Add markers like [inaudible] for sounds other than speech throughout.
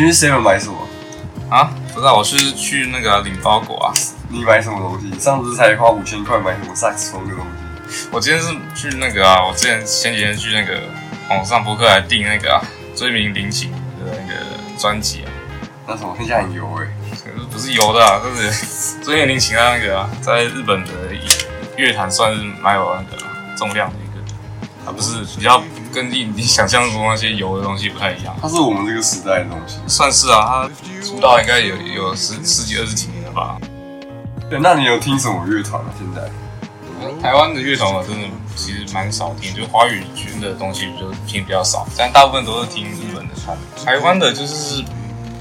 去 Seven 买什么？啊，不知道，我是去那个领包裹啊。你买什么东西？上次才花五千块买什么萨克斯风的东西？我今天是去那个啊，我之前前几天去那个网上博客来订那个啊追名林琴的那个专辑啊，那什么听起来很油哎、可是不是油的啊，就是追名林琴啊那个啊，在日本的乐坛算是蛮有那个重量的一个，它不是比较跟你你想象中那些油的东西不太一样。它是我们这个时代的东西。算是啊，他出道应该有有十十几二十几年了吧。对，那你有听什么乐团吗？现在？台湾的乐团我真的其实蛮少听，就华语圈的东西就听比较少，但大部分都是听日本的团。台湾的就是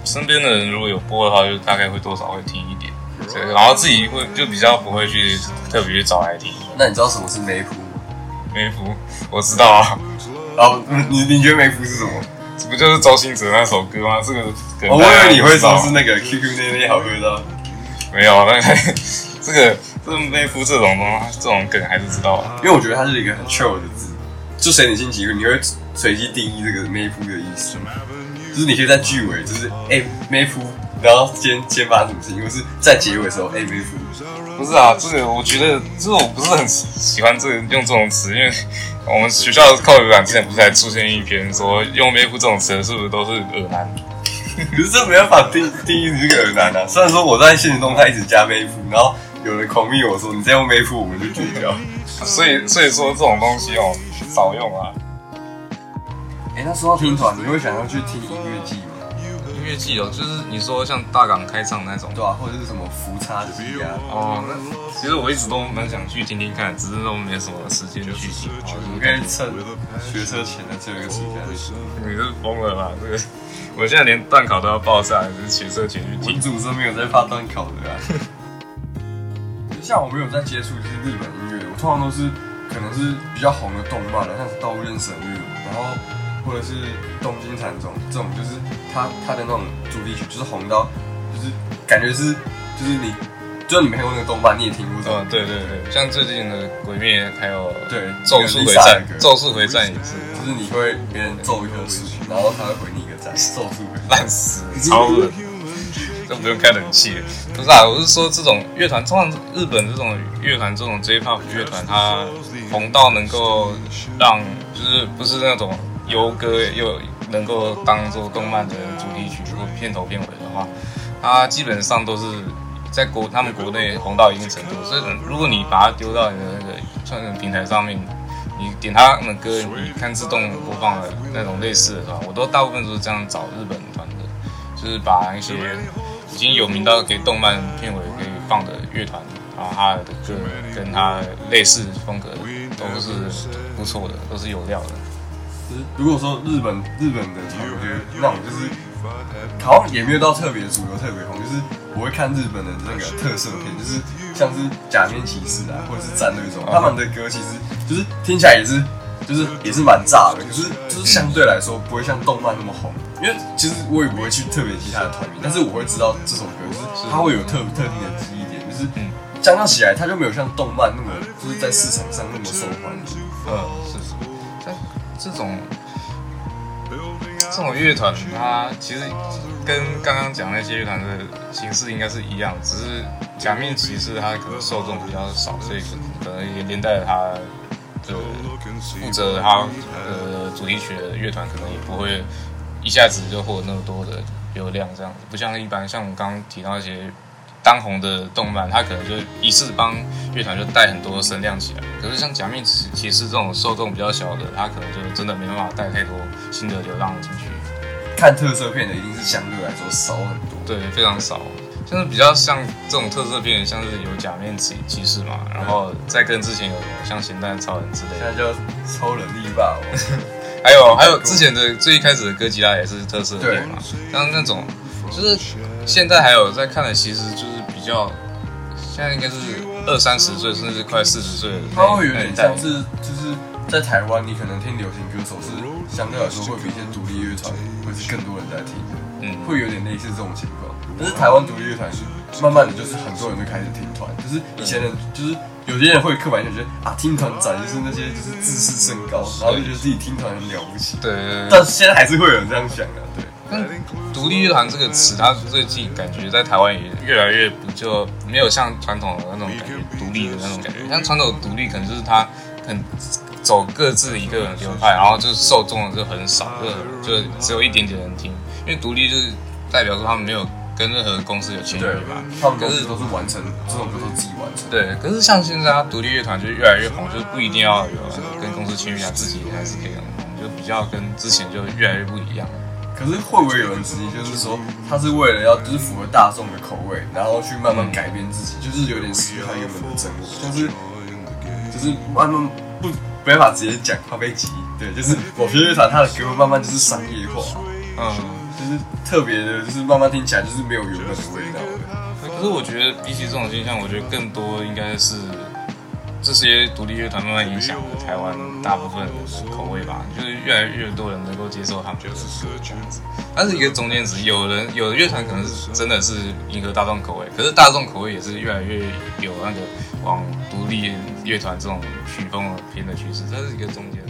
身边的人如果有播的话，就大概会多少会听一点，对，然后自己会就比较不会去特别去找来听。那你知道什么是梅普吗？梅福我知道啊，哦，你你觉得梅普是什么？这不就是周兴哲那首歌吗？这个梗哦我以为你会说是那个 QQ 那那好喝的。[laughs] 没有那个这个这梅福这种东这种梗还是知道啊。因为我觉得它是一个很 chill 的字，就随你心情，你会随机定义这个妹夫的意思，就是你可以在句尾就是哎妹夫，然后先先发生什么事情，或是在结尾的时候哎妹夫，不是啊，这个我觉得这个我不是很喜欢这个用这种词，因为 [laughs] 我们学校的靠语版之前不是还出现一篇说用妹夫这种词的是不是都是耳男？[laughs] 可是这没办法定定义你这个耳男啊。虽然说我在现实中他一直加妹夫，然后有人狂密我说你再用妹夫，我们就绝交。[laughs] 所以所以说这种东西哦少用啊。哎，那说到听团，你会想要去听音乐季吗？音乐季哦，就是你说像大港开唱那种对啊，或者是什么福叉机啊？哦，那其实我一直都蛮想去听听看，只是都没什么时间去听。哦我们可以趁学车前的最后一个时间。你是疯了吧？这个我现在连段考都要报上来，只是学车前去听文。组是没有在怕断考的啊。像我没有在接触就是日本音乐，我通常都是可能是比较红的动漫的，像是《刀剑神域》，然后或者是《东京残种》这种，就是他他的那种主题曲，就是红到就是感觉是就是你，就算你没看过那个动漫，你也听不懂嗯，对对对，像最近的《鬼灭》还有对《咒术回战咒术回战》也是就是你会别人咒一棵树，然后他会回你一个赞，咒术。烂死，超恶，都不用开冷气。不是啊，我是说这种乐团，通常日本这种乐团，这种 J-pop 乐团，它红到能够让就是不是那种游歌又能够当做动漫的主题曲或片头片尾的话，它基本上都是在国他们国内红到一定程度。所以如果你把它丢到你的那个串流平台上面，你点他们的歌，你看自动播放的那种类似的团，我都大部分都是这样找日本团的，就是把一些已经有名到给动漫片尾可以放的乐团，然后他的歌跟他类似风格都是不错的，都是有料的。就是如果说日本日本的团，我觉得那种就是好像也没有到特别主流、特别红，就是我会看日本的那个特色片，就是像是假面骑士啊，或者是战队这种，他们的歌其实就是听起来也是就是也是蛮炸的，可是就是相对来说不会像动漫那么红，因为其实我也不会去特别记他的团名，但是我会知道这首歌就是它会有特特定的记忆点，就是嗯。相较起来，它就没有像动漫那么就是在市场上那么受欢迎。嗯，这种这种乐团，它其实跟刚刚讲那些乐团的形式应该是一样，只是假面骑士它可能受众比较少，所以可能也连带了它的负责它呃主题曲的乐团可能也不会一下子就获得那么多的流量，这样子不像一般像我们刚刚提到一些当红的动漫，它可能就一次帮乐团就带很多声量起来。可是像假面骑骑士这种受众比较小的，它可能就真的没办法带太多新的流浪进去。看特色片的一定是相对来说少很多。对，非常少。像是比较像这种特色片，像是有假面骑骑士嘛，然后再跟之前有什么像咸蛋超人之类的，现在叫超人力霸王，[laughs] 还有还 [laughs] 有之前的最一开始的哥吉拉也是特色片嘛，像那种就是现在还有在看的，其实就是比较现在应该是二三十岁甚至快四十岁的那，它会有点像是就是在台湾，你可能听流行歌手是相对来说会比一些独立乐团会是更多人在听，嗯，会有点类似这种情况。但是台湾独立乐团是慢慢的就是很多人就开始听团，就是以前的就是有些人会刻板印象觉得啊听团仔就是那些就是自视甚高，然后就觉得自己听团很了不起。对对对但现在还是会有人这样想的，对。但独立乐团这个词，它最近感觉在台湾也越来越不就没有像传统的那种感觉，独立的那种感觉。像传统独立，可能就是他很走各自一个流派，然后就是受众就很少，就就只有一点点人听。因为独立就是代表说他们没有跟任何公司有签约嘛，他们可是都是完成这种歌都自己完成。对，可是像现在他独立乐团就越来越红，就是不一定要有跟公司签约，他自己还是可以很红，就比较跟之前就越来越不一样。可是会不会有人质疑，就是说他是为了要就是符合大众的口味，然后去慢慢改变自己，就是有点失去他原本的真我，就是就是慢慢不没办法直接讲，怕被挤。对，就是某些乐团他的歌慢慢就是商业化，嗯，就是特别的，就是慢慢听起来就是没有原本的味道。可是我觉得比起这种现象，我觉得更多应该是。这些独立乐团慢慢影响了台湾大部分的口味吧，就是越来越多人能够接受他们的歌这样子。它是一个中间值，有人有的乐团可能是真的是迎合大众口味，可是大众口味也是越来越有那个往独立乐团这种曲风偏的趋势，这是一个中间。